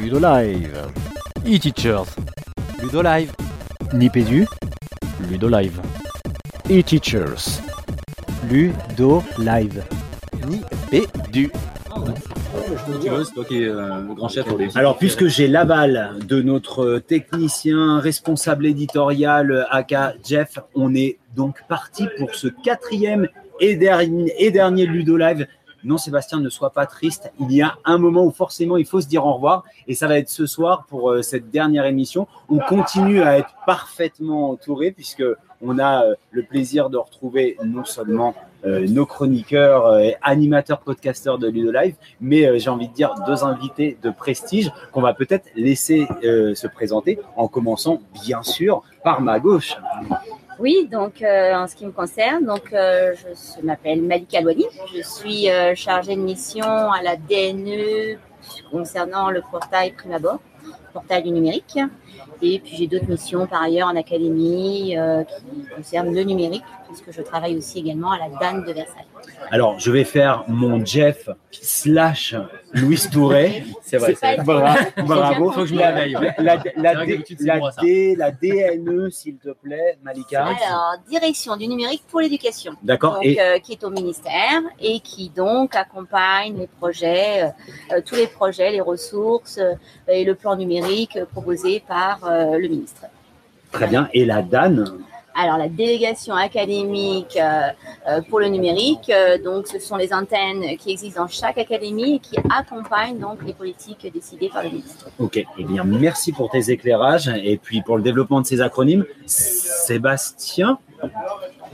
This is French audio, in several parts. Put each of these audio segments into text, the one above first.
Ludolive. E-Teachers. Ludolive. Nipédu. Ludolive. E-Teachers. Ludolive. Nipédu. Tu veux, c'est toi qui es euh, le grand chef pour les. Alors, puisque j'ai l'aval de notre technicien responsable éditorial, aka Jeff, on est donc parti pour ce quatrième et dernier, et dernier Ludo Live. Non, Sébastien, ne sois pas triste. Il y a un moment où forcément il faut se dire au revoir. Et ça va être ce soir pour euh, cette dernière émission. On continue à être parfaitement entouré puisque on a euh, le plaisir de retrouver non seulement euh, nos chroniqueurs et animateurs podcasteurs de Ludo Live, mais j'ai envie de dire deux invités de prestige qu'on va peut-être laisser se présenter en commençant bien sûr par ma gauche. Oui, donc euh, en ce qui me concerne, donc euh, je m'appelle Malika Louani, je suis euh, chargée de mission à la DNE concernant le portail Primabord, portail du numérique. Et puis j'ai d'autres missions par ailleurs en académie euh, qui concernent le numérique, puisque je travaille aussi également à la DAN de Versailles. Alors, je vais faire mon Jeff slash Louis Touré. C'est vrai, C'est bravo. bien Faut que je me réveille. La, D- moi. D- DNE, s'il te plaît, Malika. Alors, direction du numérique pour l'éducation. D'accord. Et euh, qui est au ministère et qui donc accompagne les projets, euh, euh, tous les projets, les ressources euh, et le plan numérique proposé par euh, le ministre. très bien. Et la DAN. Alors la délégation académique euh, euh, pour le numérique, euh, donc ce sont les antennes qui existent dans chaque académie et qui accompagnent donc les politiques décidées par le ministre. Ok. Eh bien, merci pour tes éclairages et puis pour le développement de ces acronymes. Sébastien,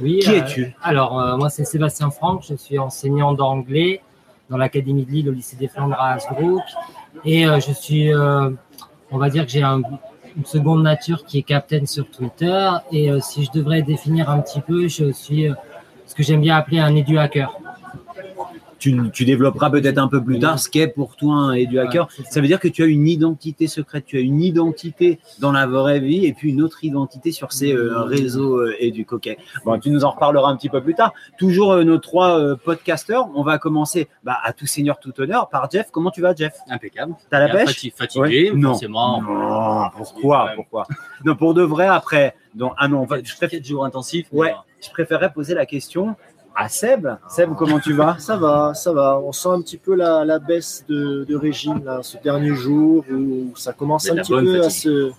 Oui. qui euh, es-tu? Alors, euh, moi, c'est Sébastien Franck. Je suis enseignant d'anglais dans l'Académie de Lille au lycée des Flandres à Hasbrook. Et euh, je suis, euh, on va dire que j'ai un- une seconde nature qui est captain sur Twitter. Et euh, si je devrais définir un petit peu, je suis euh, ce que j'aime bien appeler un édu-hacker. Tu, tu développeras peut-être un peu plus tard ce qu'est pour toi un édu hacker. Ça. Veut dire que tu as une identité secrète, tu as une identité dans la vraie vie et puis une autre identité sur ces euh, réseaux euh, édu. Ok. Bon, tu nous en reparleras un petit peu plus tard. Toujours euh, nos trois euh, podcasteurs. On va commencer bah, à tout seigneur, tout honneur par Jeff. Comment tu vas, Jeff? Impeccable. T'as la pêche? fati- Fatigué, Ouais. Non. forcément. Non, pourquoi Pourquoi? Non, pour de vrai, après. Donc, ah non, on va- je, préfère, 4 jours intensifs. Ouais. je préférerais poser la question à Seb. Seb, comment tu vas? Ça va, ça va. On sent un petit peu la, la baisse de, de régime là, ce dernier jour où ça commence un petit peu à se,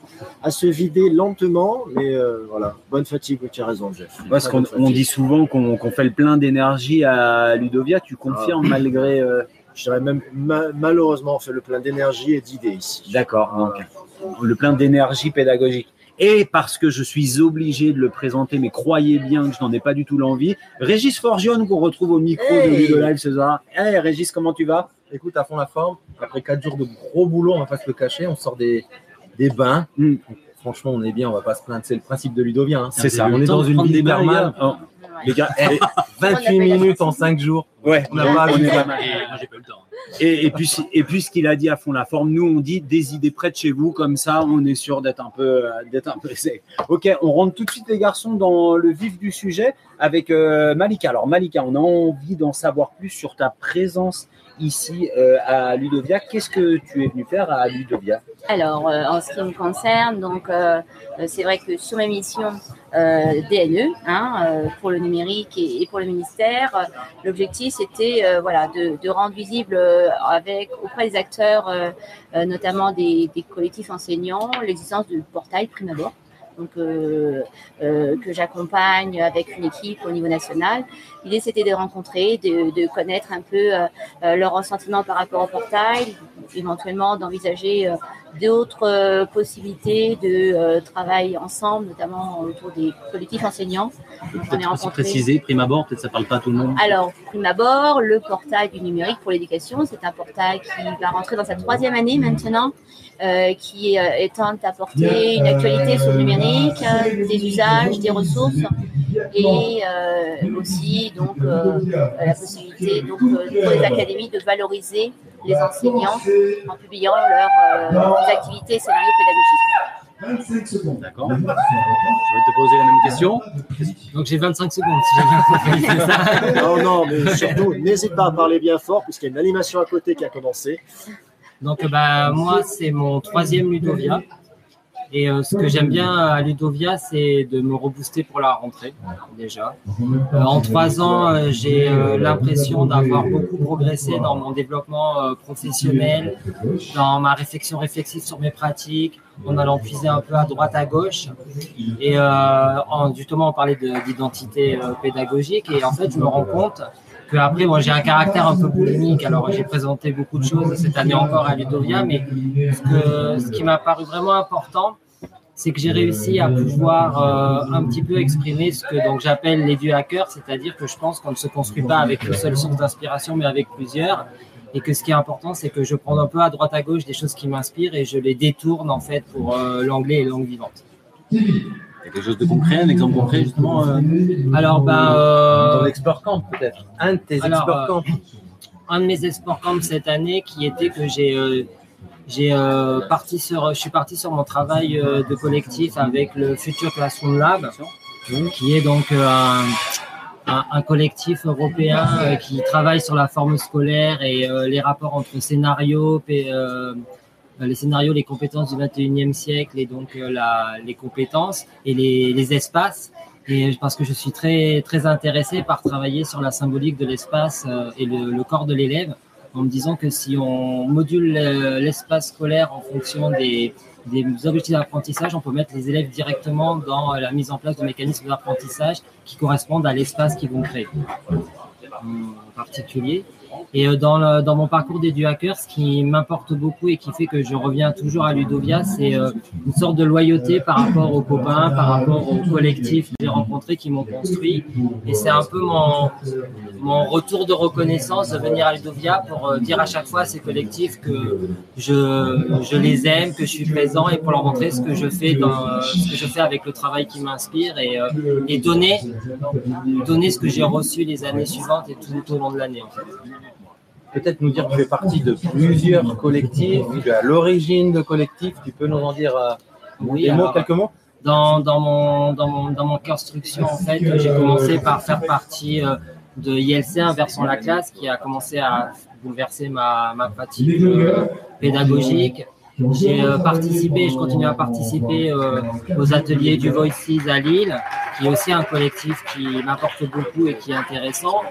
à se vider lentement. Mais euh, voilà, bonne fatigue, tu as raison, Jeff. Parce qu'on on dit souvent qu'on fait le plein d'énergie à Ludovia. Tu confirmes Ah. malgré. euh, Je dirais même ma- malheureusement, on fait le plein d'énergie et d'idées ici. D'accord. le plein d'énergie pédagogique. Et parce que je suis obligé de le présenter, mais croyez bien que je n'en ai pas du tout l'envie, Régis Forgione qu'on retrouve au micro de Ludo Live ce soir. Hey Régis, comment tu vas? Écoute, à fond la forme. Après quatre jours de gros boulot, on va pas se le cacher. On sort des, des bains. Mm. Franchement, on est bien. On va pas se plaindre. C'est le principe de Ludovien. hein. C'est ça. On est dans une les thermale. Oh, Les gars, eh, 28 minutes en 5 jours. ouais, On n'a pas on est vu. pas mal. Et moi, j'ai pas eu le temps. Et, et puis, et puis ce qu'il a dit à fond la forme, nous on dit des idées près de chez vous, comme ça on est sûr d'être un peu, euh, d'être un peu safe. Ok, on rentre tout de suite les garçons dans le vif du sujet avec euh, Malika. Alors Malika, on a envie d'en savoir plus sur ta présence ici euh, à Ludovia. Qu'est-ce que tu es venu faire à Ludovia? Alors, euh, en ce qui me concerne, donc euh, euh, c'est vrai que sur mes missions euh, DNE, hein, euh, pour le numérique et, et pour le ministère, l'objectif c'était euh, voilà de, de rendre visible avec auprès des acteurs, notamment des, des collectifs enseignants, l'existence du portail Primabord. Donc, euh, euh, que j'accompagne avec une équipe au niveau national. L'idée, c'était de rencontrer, de, de connaître un peu euh, leur ressentiment par rapport au portail, éventuellement d'envisager d'autres euh, possibilités de euh, travail ensemble, notamment autour des collectifs enseignants. On est rencontrés. préciser, prime abord, peut-être ça parle pas à tout le monde. Alors, prime abord, le portail du numérique pour l'éducation, c'est un portail qui va rentrer dans sa troisième année maintenant, euh, qui euh, est tente d'apporter une actualité sur le numérique, euh, des usages, des ressources, et euh, aussi donc euh, la possibilité donc euh, pour les académies de valoriser les enseignants en publiant leurs euh, activités et scénarios pédagogiques. D'accord. Je vais te poser la même question. Donc, j'ai 25 secondes si j'ai bien compris. c'est ça Non, non, mais surtout, n'hésite pas à parler bien fort, puisqu'il y a une animation à côté qui a commencé. Donc, bah, moi, c'est mon troisième Ludovia. Et euh, ce que j'aime bien à Ludovia, c'est de me rebooster pour la rentrée, déjà. Euh, en trois ans, euh, j'ai l'impression d'avoir beaucoup progressé dans mon développement professionnel, dans ma réflexion réflexive sur mes pratiques, en allant puiser un peu à droite, à gauche. Et en, justement, on parlait de- d'identité pédagogique. Et en fait, je me rends compte que après, moi, j'ai un caractère un peu boulimique. Alors, j'ai présenté beaucoup de choses cette année encore à Ludovia, mais ce, qui m'a paru vraiment important, c'est que j'ai réussi à pouvoir euh, un petit peu exprimer ce que donc j'appelle les vieux hackers, c'est-à-dire que je pense qu'on ne se construit pas avec une seule source d'inspiration, mais avec plusieurs. Et que ce qui est important, c'est que je prends un peu à droite à gauche des choses qui m'inspirent et je les détourne en fait pour euh, l'anglais et langue vivante. Quelque chose de concret, un exemple concret justement. euh, Alors, ben, euh, Ton expert camp, peut-être? Un de tes Alors, expert euh, camp. un de mes export camps cette année qui était que j'ai euh, j'ai euh, parti sur je suis parti sur mon travail euh, de collectif avec le Future Classroom Lab qui est donc euh, un, un, un collectif européen euh, qui travaille sur la forme scolaire et euh, les rapports entre scénarios et euh, les scénarios, les compétences du 21e siècle et donc euh, les compétences et les, espaces. Et parce que je suis très, très intéressé par travailler sur la symbolique de l'espace euh, et le, le corps de l'élève, en me disant que si on module euh, l'espace scolaire en fonction des, des objectifs d'apprentissage, on peut mettre les élèves directement dans euh, la mise en place de mécanismes d'apprentissage qui correspondent à l'espace qu'ils vont créer en particulier. Et euh, dans, mon parcours des hacker, ce qui m'importe beaucoup et qui fait que je reviens toujours à Ludovia, c'est euh, une sorte de loyauté par rapport aux copains, par rapport aux collectifs que j'ai rencontrés qui m'ont construit. Et c'est un peu mon, retour de reconnaissance de venir à Ludovia pour euh, dire à chaque fois à ces collectifs que je, les aime, que je suis présent et pour leur montrer ce que je fais, avec le travail qui m'inspire et, donner, ce que j'ai reçu les années suivantes et tout au long de l'année. Peut-être nous dire que tu fais partie de plusieurs collectifs, tu es à l'origine de collectifs. Tu peux nous en dire euh, Oui, des mots, quelques mots? dans, dans mon dans mon dans mon construction en fait j'ai commencé par faire partie euh, de ILC Inversons la classe qui a commencé à bouleverser ma, ma pratique euh, pédagogique j'ai euh, participé je continue à participer euh, aux ateliers du Voices à Lille qui est aussi un collectif qui m'apporte beaucoup et qui est intéressant.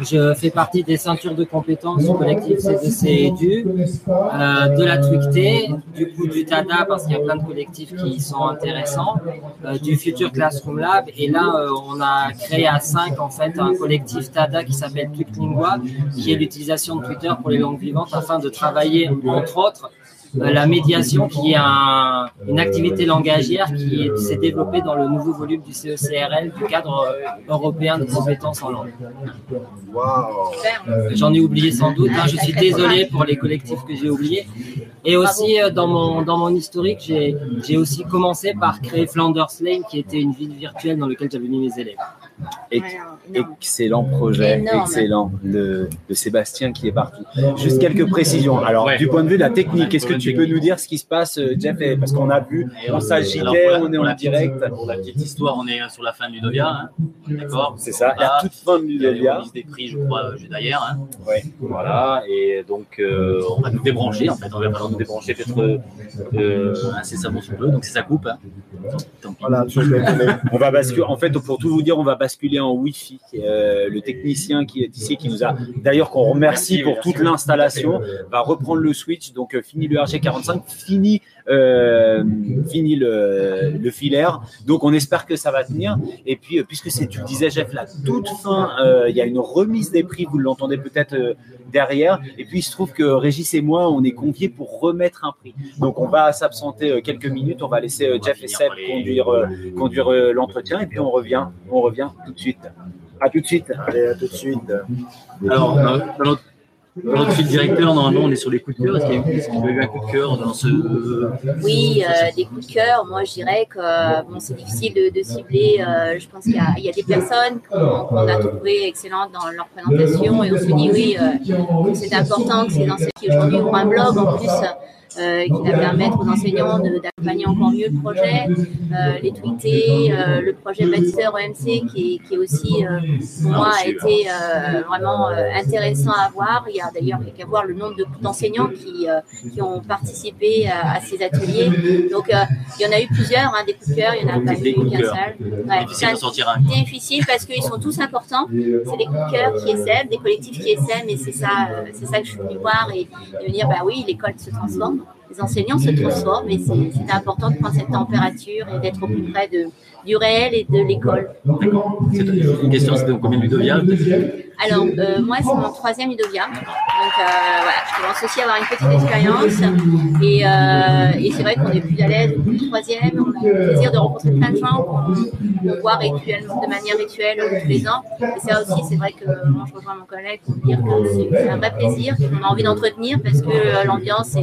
Je fais partie des ceintures de compétences du collectif C2C Edu euh, de la Twicté, du coup du TADA parce qu'il y a plein de collectifs qui sont intéressants, euh, du Future Classroom Lab. Et là euh, on a créé à 5 en fait un collectif TADA qui s'appelle Twicklingua qui est l'utilisation de Twitter pour les langues vivantes afin de travailler entre autres la médiation qui est un- une activité langagière qui est- s'est développée dans le nouveau volume du CECRL du cadre euh, européen de compétences en langue. J'en ai oublié sans doute. hein. Je suis désolé pour les collectifs que j'ai oubliés. Et aussi, euh, dans mon, dans mon historique, j'ai j'ai aussi commencé par créer Flanders Lane, qui était une ville virtuelle dans laquelle j'avais mis mes élèves. Excellent projet, Énorme. excellent. Le, de Sébastien qui est partout. Juste quelques précisions. Alors, Ouais. du point de vue de la technique, est-ce que tu peux nous dire ce qui se passe, euh, Jeff et- Parce qu'on a vu, Et on alors, s'agitait, on est en direct. Pour la petite histoire, on est sur la fin du Dovia, hein, d'accord C'est ça, la Voilà. toute fin de Il y a les Ludovia. des prix, je crois, euh, juste derrière. Hein. Ouais. Voilà, et donc euh, on va nous débrancher, en fait, on va falloir nous débrancher peut-être euh, euh, incessamment sous peu, donc c'est ça coupe. Hein. Voilà, On va basculer. En fait, pour tout vous dire, on va basculer en Wi-Fi. Euh, le technicien qui est ici, qui nous a d'ailleurs qu'on remercie pour toute l'installation, va reprendre le switch. Donc euh, fini le RG45, fini, euh, fini le, le filaire. Donc on espère que ça va tenir. Et puis euh, puisque c'est, tu le disais, Jeff, la toute fin, euh, il y a une remise des prix. Vous l'entendez peut-être euh, derrière. Et puis il se trouve que Régis et moi, on est conviés pour remettre un prix. Donc on va s'absenter euh, quelques minutes. On va laisser euh, Jeff et Seb conduire, euh, conduire euh, l'entretien. Et puis on revient, on revient tout de suite. À tout de suite. Allez, à tout de suite. Alors, dans, dans notre, dans notre fil directeur, normalement, on est sur les coups de cœur. Est-ce qu'il y a eu, un coup de cœur dans ce. Oui, euh, des coups de cœur. Moi, je dirais que euh, bon, c'est difficile de, cibler. euh, je pense qu'il y, a- des personnes qu'on a trouvées excellentes dans leur présentation et on se dit oui, euh, c'est important que ces enseignants qui aujourd'hui ouvrent un blog en plus euh, qui va permettre aux enseignants de- d'accompagner encore mieux le projet, euh, les tweeter, euh, le projet bâtisseur EMC qui est, qui aussi, euh, pour moi, a été euh, vraiment euh, intéressant à voir. Il y a d'ailleurs qu'à voir le nombre de- d'enseignants qui, euh, qui ont participé à, à ces ateliers. Donc, euh, il y en a eu plusieurs, hein, des coups de cœur, il n'y en a pas eu de qu'un seul. Ouais, Difficile sortir un. difficile parce qu'ils sont tous importants. C'est des coups de cœur qui essaiment, des collectifs qui essaiment, et c'est ça, euh, c'est ça que je suis venue voir et, et me dire, bah oui, l'école se transforme, les enseignants se transforment, et c'est important de prendre cette température et d'être au plus près du réel et de l'école. Une question, combien Alors, euh, moi, c'est mon troisième Udovia. Donc, euh, voilà, je commence aussi à avoir une petite expérience. Et, euh, et c'est vrai qu'on est plus à l'aise au troisième. On a le plaisir de rencontrer plein de gens qu'on voit de manière rituelle euh, tous les ans. Et ça aussi, c'est vrai que moi, je rejoins mon collègue pour dire que c'est un vrai plaisir qu'on a envie d'entretenir parce que euh, l'ambiance est,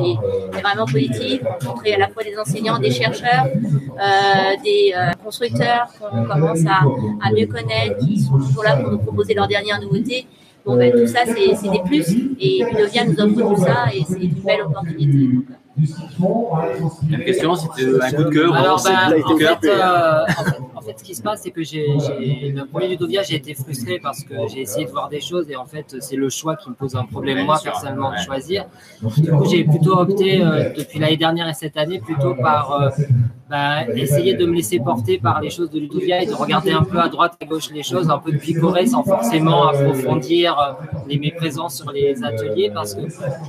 est vraiment positive. Rencontrer à la fois des enseignants, des chercheurs, euh, des euh, constructeurs qu'on commence à, à mieux connaître, qui sont toujours là pour nous proposer leurs dernières nouveautés. Bon, ben, tout ça, c'est des plus. Et Ludovia nous offre tout ça et c'est une belle opportunité. Donc, La question, c'était un coup de cœur. Alors, c'est ben, un coup en, de cœur. fait, euh, en fait- en fait, ce qui se passe, c'est que j'ai, j'ai- le premier Ludovia, j'ai été frustré parce que j'ai essayé de voir des choses et en fait, c'est le choix qui me pose un problème, moi, personnellement, de choisir. Du coup, j'ai plutôt opté, euh, depuis l'année dernière et cette année, plutôt par euh, ben, essayer de me laisser porter par les choses de Ludovia et de regarder un peu à droite, à gauche les choses, un peu de picorer sans forcément approfondir euh, les, mes présences sur les ateliers parce que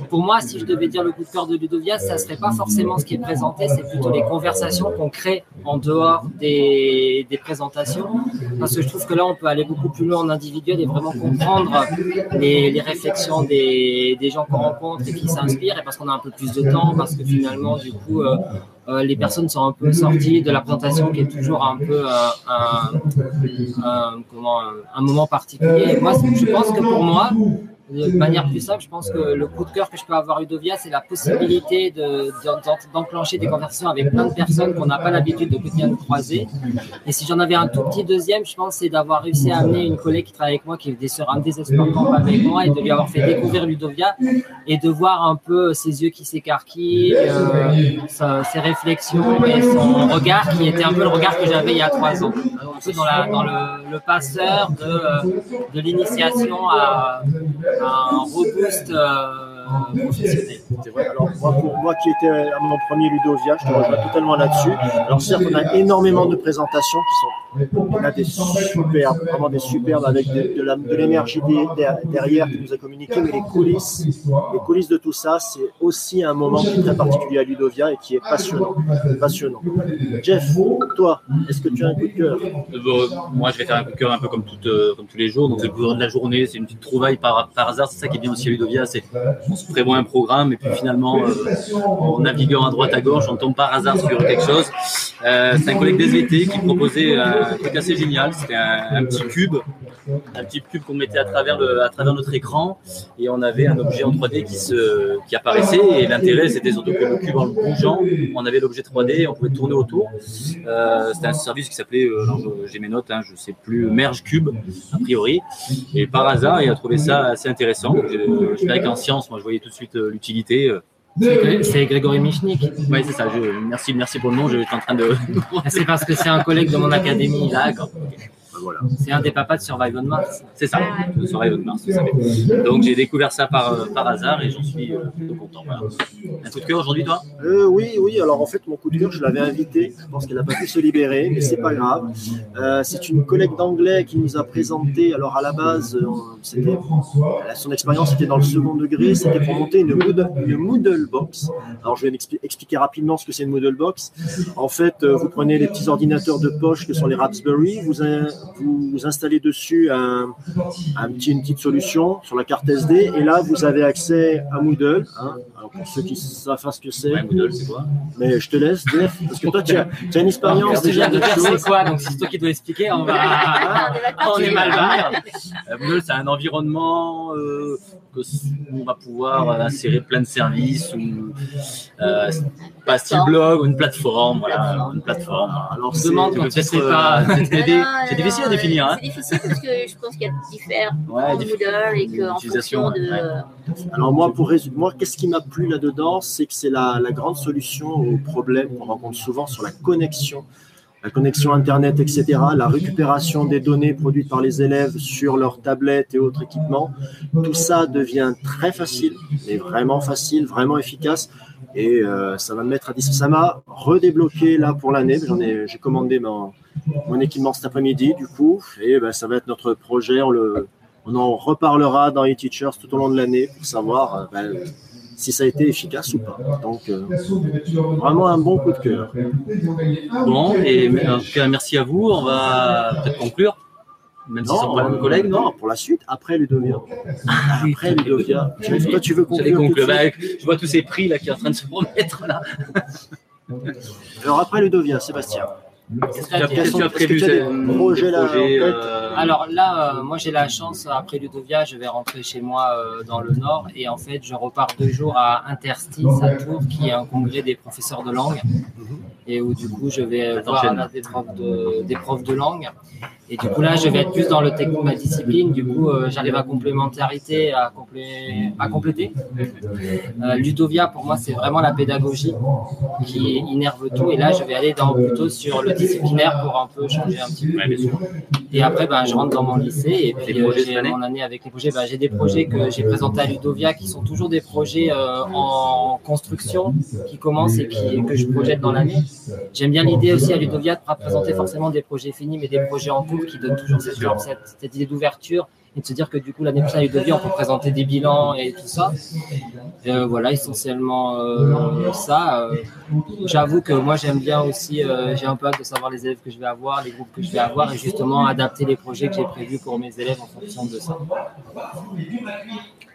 pour moi, si je devais dire le coup de cœur de Ludovia, ça serait pas forcément ce qui est présenté, c'est plutôt les conversations qu'on crée en dehors des, des présentations. Parce que je trouve que là, on peut aller beaucoup plus loin en individuel et vraiment comprendre les, les réflexions des, des gens qu'on rencontre et qui s'inspirent. Et parce qu'on a un peu plus de temps, parce que finalement, du coup, euh, euh, les personnes sont un peu sorties de la présentation qui est toujours un peu euh, un, comment, un, moment particulier. Moi, je pense que pour moi, de manière plus simple, je pense que le coup de cœur que je peux avoir Udovia, c'est la possibilité de- d'en- d'enclencher des conversations avec plein de personnes qu'on n'a pas l'habitude de quotidien de croiser. Et si j'en avais un tout petit deuxième, je pense c'est d'avoir réussi à amener une collègue qui travaille avec moi, qui est sur un désespoir avec moi, et de lui avoir fait découvrir Ludovia et de voir un peu ses yeux qui s'écarquillent, euh, ses réflexions et son regard qui était un peu le regard que j'avais il y a trois ans. Un peu dans, le, le passeur de, euh, l'initiation à un robust euh, professionnel. Vrai. Alors, moi, moi qui étais à mon premier Ludovia, je te rejoins totalement là-dessus. Alors, certes, on a énormément de présentations qui sont, superbes, vraiment des superbes avec de, l'énergie derrière qui nous a communiqué, mais les coulisses, les coulisses de tout ça, c'est aussi un moment qui est très particulier à Ludovia et qui est passionnant. Passionnant. Jeff, toi, est-ce que tu as un coup de cœur? Euh, moi, je vais faire un coup de cœur un peu comme, euh, tous les jours. Donc, c'est le de la journée, c'est une petite trouvaille par, hasard. C'est ça qui est bien aussi à Ludovia. C'est on se prévoit un programme puis finalement, euh, en naviguant à droite à gauche, on tombe par hasard sur quelque chose. Euh, c'est un collègue des VT qui proposait un truc assez génial. C'était un, petit cube, un petit cube qu'on mettait à travers, le, à travers notre écran et on avait un objet en 3D qui, se, qui apparaissait. Et l'intérêt, c'était surtout que le cube, en le bougeant, on avait l'objet 3D, on pouvait tourner autour. Euh, c'était un service qui s'appelait, euh, je- j'ai mes notes, hein, je sais plus, Merge Cube, a priori. Et par hasard, il a trouvé ça assez intéressant. Je, je qu'en science, moi, je voyais tout de suite euh, l'utilité. C'est Grégory Michnik. Ouais, c'est ça. Je, merci, merci pour le nom. J'étais en train de. C'est parce que c'est un collègue de mon académie. D'accord. Voilà. C'est un des papas de Survive on Mars. C'est ça. Soirée de mars, vous savez. Donc, j'ai découvert ça par, euh, par hasard et j'en suis euh, plutôt content. Voilà. Un coup de cœur aujourd'hui, toi? Euh, oui, oui. Alors en fait, mon coup de cœur, je l'avais invité. Je pense qu'elle n'a pas pu se libérer, mais c'est pas grave. Euh, c'est une collègue d'anglais qui nous a présenté. Alors à la base, c'était son expérience était dans le second degré. C'était pour monter une Moodle, une Moodle box. Alors je vais m'expli- expliquer rapidement ce que c'est une Moodle box. En fait, vous prenez les petits ordinateurs de poche que sont les Raspberry. Vous, vous, installez dessus un, un petit, une petite solution sur la carte SD, et là vous avez accès à Moodle. hein. Alors pour ceux qui savent pas ce que c'est, Ouais, Moodle, c'est quoi? Mais je te laisse, Jeff, parce que toi, tu as, tu as une expérience déjà déjà de faire c'est quoi, donc si c'est toi qui dois expliquer, on va. on est mal barré. Euh, Moodle, c'est un environnement euh, que s- on va pouvoir euh, insérer plein de services ou euh, pas style blog ou une plateforme, voilà, une plateforme. Alors, On se c'est- demande quand euh, pas. C'est difficile à définir. Hein. C'est difficile parce que je pense qu'il y a différents Ouais, et qu'en utilisation, fonction de. ouais. Alors moi, pour résumer, moi, qu'est-ce qui m'a plu là-dedans, c'est que c'est la, la grande solution au problème qu'on rencontre souvent sur la connexion, la connexion Internet, etc., la récupération des données produites par les élèves sur leurs tablettes et autres équipements. Tout ça devient très facile, mais vraiment facile, vraiment efficace. Et euh, ça va me mettre à distance. Ça m'a redébloqué là pour l'année. J'en ai, j'ai commandé mon, mon équipement cet après-midi, du coup, et ben, ça va être notre projet. On le, on en reparlera dans e-teachers tout au long de l'année pour savoir euh, ben, si ça a été efficace ou pas. Donc, euh, vraiment un bon coup de cœur. Bon, et en tout cas, merci à vous. On va peut-être conclure, même si c'est pas collègue, non non, pour la suite, après Ludovia. Après Ludovia. Toi, tu veux conclure conclure. Bah, je vois tous ces prix là qui sont en train de se remettre là. Alors, après Ludovia, Sébastien. Qu'est-ce que tu as- prévu en euh, Alors là, euh, moi j'ai la chance, après Ludovia, je vais rentrer chez moi euh, dans le Nord. Et en fait je repars deux jours à Interstice à Tours qui est un congrès des professeurs de langue. Et où du coup je vais voir des, profs de, des profs de langue et du coup là je vais être plus dans le technique de ma discipline, du coup euh, j'arrive à complémentarité, à, complé- à compléter. Euh, Ludovia pour moi c'est vraiment la pédagogie qui innerve tout et là je vais aller dans, plutôt sur le disciplinaire pour un peu changer un petit peu. Et après, ben, je rentre dans mon lycée et puis euh, j'ai mon année avec les projets. Ben, j'ai des projets que j'ai présentés à Ludovia qui sont toujours des projets en construction qui commencent et qui, que je projette dans l'année. J'aime bien l'idée aussi à Ludovia de ne pas présenter forcément des projets finis, mais des projets en cours qui donnent toujours cette, idée d'ouverture et de se dire que du coup l'année prochaine à Ludovia on peut présenter des bilans et tout ça. Euh, voilà, essentiellement euh, ça. Euh, J'avoue que moi j'aime bien aussi, j'ai un peu hâte de savoir les élèves que je vais avoir, les groupes que je vais avoir et justement adapter les projets que j'ai prévus pour mes élèves en fonction de ça.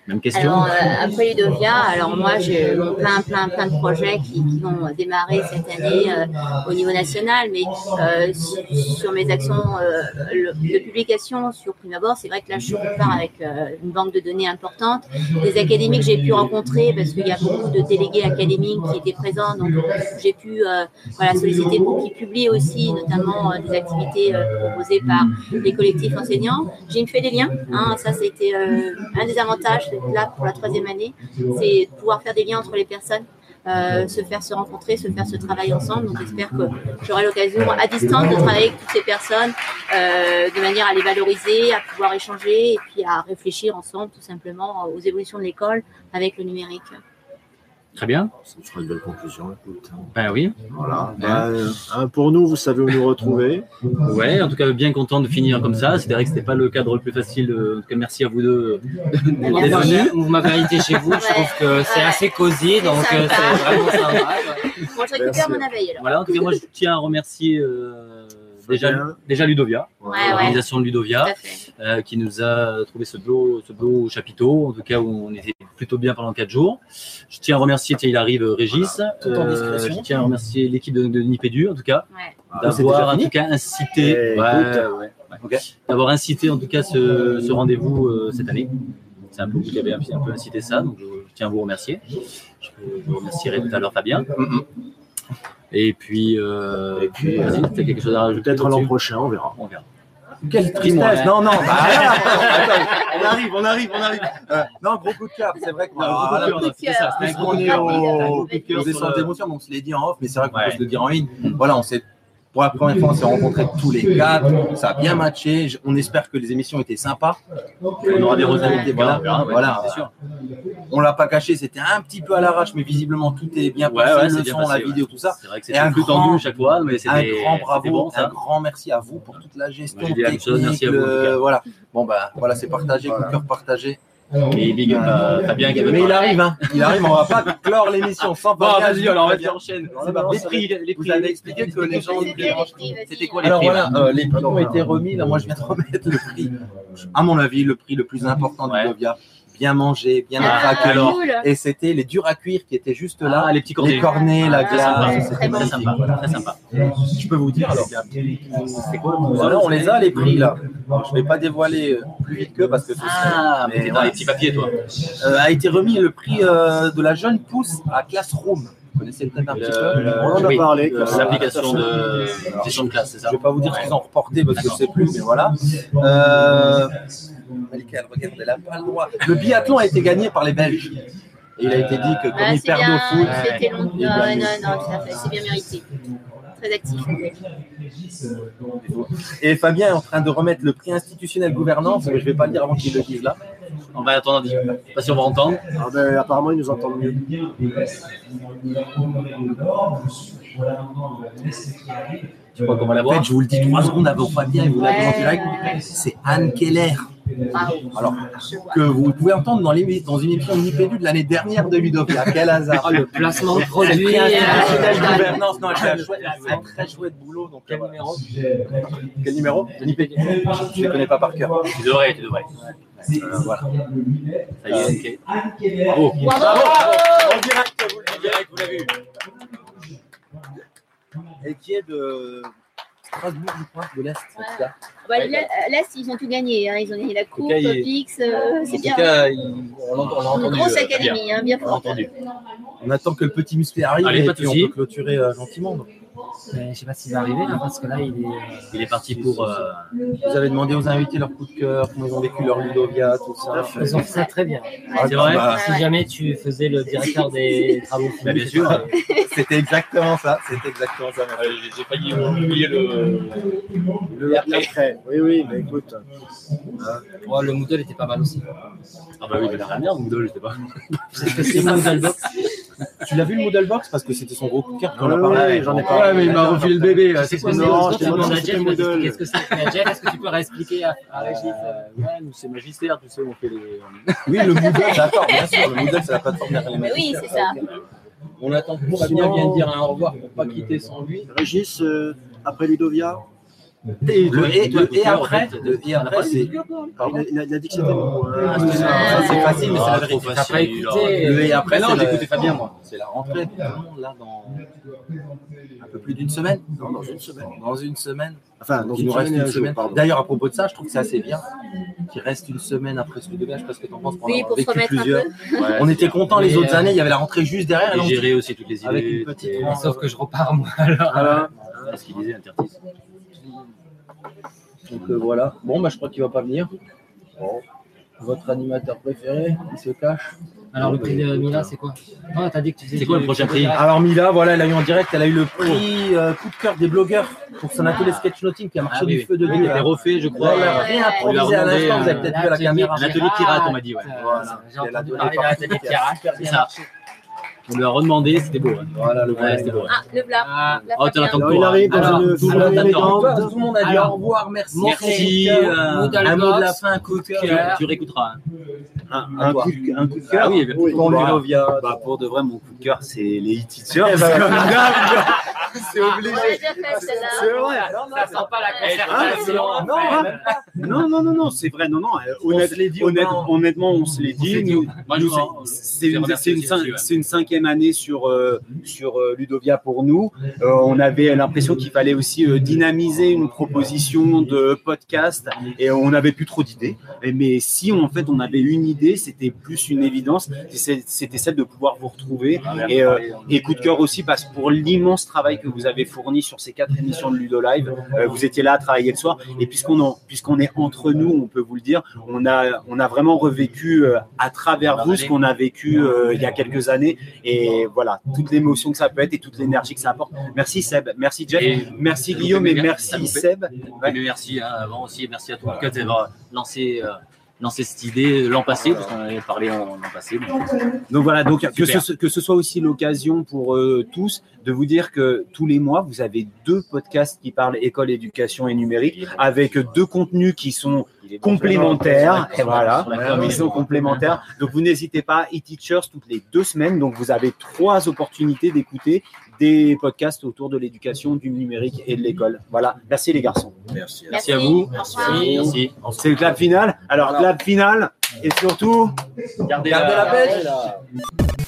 Même question. Alors, euh, après Ludovia, alors moi, j'ai plein, plein, plein de projets qui, qui vont démarrer cette année euh, au niveau national, mais euh, su- sur mes actions de publication sur Prime Abord, c'est vrai que là, je repars avec une banque de données importante, des académies que j'ai pu rencontrer, parce qu'il y a beaucoup de délégués académiques qui étaient présents, donc j'ai pu solliciter pour qu'ils publient aussi, notamment des activités proposées par les collectifs enseignants. J'ai fait des liens, hein, ça c'était un des avantages là pour la troisième année, c'est pouvoir faire des liens entre les personnes. euh, se faire se rencontrer, se faire ce travail ensemble. Donc j'espère que j'aurai l'occasion à distance de travailler avec toutes ces personnes euh, de manière à les valoriser, à pouvoir échanger et puis à réfléchir ensemble tout simplement aux évolutions de l'école avec le numérique. Très bien. Ça me fera une belle conclusion. Écoute. Ben oui. Voilà. Ben, euh, hein, pour nous, vous savez où nous retrouver. Ouais, en tout cas, bien content de finir comme ça. C'est vrai que c'était pas le cadre le plus facile. En tout cas, merci à vous deux. Moi, d'être moi, venus. Vous m'avez invité chez vous, je trouve que c'est Ouais. assez cosy, donc euh, c'est vraiment sympa. Bon, je récupère mon abeille alors. Voilà, en tout cas, moi, je tiens à remercier euh, déjà, Ludovia, Ouais, ouais, l'organisation de Ludovia, euh, qui nous a trouvé ce beau, ce beau chapiteau, en tout cas où on était plutôt bien pendant quatre jours. Je tiens à remercier, tiens, il arrive, Régis. Tout en Euh, discrétion. je tiens à remercier l'équipe de, de Nipédu, en tout cas, Ouais. Ah, d'avoir en tout cas incité, Eh, d'avoir incité en tout cas ce, ce rendez-vous euh, cette année. C'est un peu vous qui avez un, un peu incité ça, donc je, je tiens à vous remercier. Je, je vous remercierai tout à l'heure Fabien. Et puis, euh, Et puis, vas-y, euh, t'as quelque chose à rajouter Peut-être l'an prochain, on verra. On verra. Quelle tristesse. Non, non, bah, attends, on arrive, on arrive, on arrive. Euh, non, gros coup de cœur, c'est vrai qu'on gros coup de cœur, ça, un gros on est au coup de cœur se l'est dit en off, mais c'est vrai qu'on Ouais. peut se le dire en ligne. Voilà, on s'est pour la première fois, on s'est rencontrés tous les quatre. Ça a bien matché. On espère que les émissions étaient sympas. On aura des. Ouais. Voilà, Voilà, ouais, voilà. sûr. On l'a pas caché, c'était un petit peu à l'arrache, mais visiblement tout est bien Ouais, passé. ouais, le c'est bien son, passé, la ouais. vidéo, tout ça. C'est vrai que un c'était plus grand- tendu chaque fois, mais Un grand bravo, bon un grand merci à vous pour toute la gestion technique. chose, merci à vous, le-. Voilà. Bon bah voilà, c'est partagé, coup de cœur partagé. Et big up à Fabien qui avait Mais il arrive, hein. Il arrive, on va pas clore l'émission sans Bon, vas-y, alors vas-y, enchaîne. Les prix, les Vous prix. avez expliqué que les gens. C'était les prix, quoi les Alors prix voilà, euh, les prix ont été remis. Là, moi, je viens de remettre le prix. À mon avis, le prix le plus important de Ouais. Bien manger, bien Ah, être alors, cool. Et c'était les durs à cuire qui étaient juste là. Ah, les petits cornets. Les cornets, la Ah, glace, très c'était sympa, très sympa. Je peux vous dire alors. C'est quoi Voilà, on les a les prix là. Alors, je vais pas dévoiler euh, plus vite que parce que c'est- Ah, mais mais dans les petits papiers, toi. Euh, a été remis le prix euh, de la jeune pousse à Classroom. Vous connaissez peut-être un petit peu Le- On en a oui, parlé. L'application de gestion de classe, c'est ça Je vais pas vous dire ce qu'ils ont reporté parce que je sais plus, mais voilà. Euh... Malika, elle regarde, elle a pas le droit. Le biathlon a été gagné par les Belges. Et il a été dit que comme Ah, ils perdent bien, au foot, c'était long. Non, non, non, tout à fait, c'est bien mérité. Très actif. et Fabien est en train de remettre le prix institutionnel gouvernance, mais je vais pas le dire avant qu'il le dise là. On va attendre, je sais pas si on va entendre. Ah ben, apparemment, ils nous entendent mieux. Je crois qu'on va En l'avoir. fait, je vous le dis trois secondes avant Fabien, il vous l'a dit en direct. C'est Anne Keller. Alors, que vous pouvez entendre dans, une émission Nipédu de l'année dernière de Ludovia. Quel hasard. Le placement de C'est le produit. euh, gouvernance. Non, elle fait un très chouette boulot. Donc, Quel euh, numéro Quel numéro de Nipédu Je ne les connais pas par cœur. Tu devrais, tu devrais. Euh, voilà. Ça y est, ok. Bravo. Bravo. En direct, vous l'avez vu. Et qui est de Strasbourg, je crois, de l'Est. tout cas. Bah, là, là, ils ont tout gagné. hein. Ils ont gagné la coupe, cas, Pix. euh, c'est En bien. tout cas, on l'a entendu. grosse euh, académie, hein, bien On. On attend que le petit musclé arrive Allez, et pas puis on peut clôturer euh, gentiment. donc. Mais Je sais pas s'il va arriver là, parce que là, il est. euh, Il est parti pour. euh, Vous avez demandé aux invités leur coup de cœur, comment ils ont vécu leur Ludovia, tout ça. Ils ont fait ça très bien. Ah, C'est vrai bah, Si jamais tu faisais le directeur des travaux publics, Bah, bien sûr. C'était exactement ça. C'était exactement ça. euh, J'ai failli oublier le. Le l'après. Oui, oui, mais écoute. Oh, le Moodle était pas mal aussi. Ah bah oui, mais la dernière, Moodle, je sais pas. C'est ce que c'est Moodle Box. Tu l'as vu le Model Box parce que c'était son gros coup de cœur quand on j'en ai parlé. Ouais, mais il m'a refilé le bébé. C'est quoi, Non, c'est je t'ai tu demandes demandé à si Jeff, c'était Moodle. Qu'est-ce que c'est Jeff, est-ce que tu peux réexpliquer à, Régis euh, Ouais, nous, c'est magistère, tu sais, on fait les. Oui, le Moodle, d'accord, bien sûr. Le Moodle, c'est la plateforme derrière oui, c'est ça. On attend que Fabien vienne dire un au revoir pour pas quitter sans lui. Régis, euh, après Ludovia, Et Le et, le après, le et après, c'est il a, il dit que c'était bon. hein. Ah, c'est ça. Ça, c'est facile, mais c'est la Ah, vérité. T'as pas écouté. Le et après, non, c'est j'ai écouté Fabien, moi. C'est la rentrée de tout le monde là dans un peu plus d'une semaine. Non, dans une semaine. Dans une semaine. Enfin, dans il une nous reste une semaine. D'ailleurs, à propos de ça, je trouve que c'est assez bien qu'il reste une semaine après ce Ludovia. Je sais pas ce que t'en penses pour en Oui, pour se vécu remettre un plusieurs. Ouais, On était contents les autres euh, années. Il y avait la rentrée juste derrière. Et gérer aussi toutes les idées. Sauf que je repars moi alors. Voilà. C'est ce qu'il disait, Intertis. Donc euh, voilà. Bon, bah, je crois qu'il va pas venir. Votre animateur préféré, il se cache. Alors le prix de Mila, c'est quoi? Oh, t'as dit que tu faisais. C'est quoi le prochain prix? Alors Mila, voilà, elle a eu en direct, elle a eu le prix euh, coup de cœur des blogueurs pour son atelier sketchnoting qui a marché Ah oui, du oui. feu de Il Dieu. était refait, je Là, crois. elle a On lui a à demandé, l'instant, vous avez euh, peut-être vu à la l'atelier caméra. Un atelier pirate, on m'a dit, ouais. Voilà. J'ai entendu parler d'un atelier pirate. C'est ça. On lui a redemandé, c'était beau. hein. Voilà le Ouais, voilà. c'était beau. Ah, le plat. Ah, La Oh, t'en attends il arrive dans Alors, une tout le foulée monde t'attend. élégante. Tout le monde a dit Alors, au revoir, merci. Merci. Euh, Un mot de la fin, coup de tu, cœur. tu réécouteras. hein. Un, un coup de, un coup de cœur Ah oui, Oui, Pour Voilà. Bah, pour de vrai, mon coup de cœur, c'est les e-teachers. Eh ben, comme d'hab. c'est On obligé. l'a déjà fait C'est celle-là. vrai. Ça sent pas la Ah, concertation. non, non, non, non, non, c'est vrai. Non, non. euh, On honnête- se l'est dit, honnête- Romain. honnêtement, on se l'est dit. dit, Nous- Moi, je nous, crois. c'est une, c'est une aussi cin- là-dessus, ouais. c'est une cinquième année sur, euh, sur euh, Ludovia pour nous. Euh, on avait l'impression qu'il fallait aussi dynamiser une proposition de podcast et on n'avait plus trop d'idées. Et- Mais si en fait on avait une idée, c'était plus une évidence. C'était celle de pouvoir vous retrouver. Et, euh, et coup de cœur aussi parce que pour l'immense travail que vous avez fourni sur ces quatre émissions de Ludo Live, vous étiez là à travailler le soir. Et puisqu'on en- puisqu'on est entre nous, on peut vous le dire, on a, on a vraiment revécu à travers vous ce qu'on a vécu il y a quelques années. Et voilà, toute l'émotion que ça peut être et toute l'énergie que ça apporte. Merci Seb, merci Jeff, Et- merci Guillaume et merci Seb. Mais merci hein, avant aussi, merci à toi cas d'avoir lancé, euh, lancé cette idée l'an passé, parce qu'on en avait parlé en- l'an passé. Donc voilà, donc que ce, que ce soit aussi l'occasion pour euh, tous de vous dire que tous les mois, vous avez deux podcasts qui parlent école, éducation et numérique, avec deux contenus qui sont complémentaires. Et voilà, ils sont complémentaires. Donc vous n'hésitez pas, e-teachers toutes les deux semaines. Donc vous avez trois opportunités d'écouter des podcasts autour de l'éducation, du numérique et de l'école. Voilà, merci les garçons. Merci. Merci à vous. Merci. C'est le clap final. Alors clap final et surtout. Gardez Gardez la la- pêche.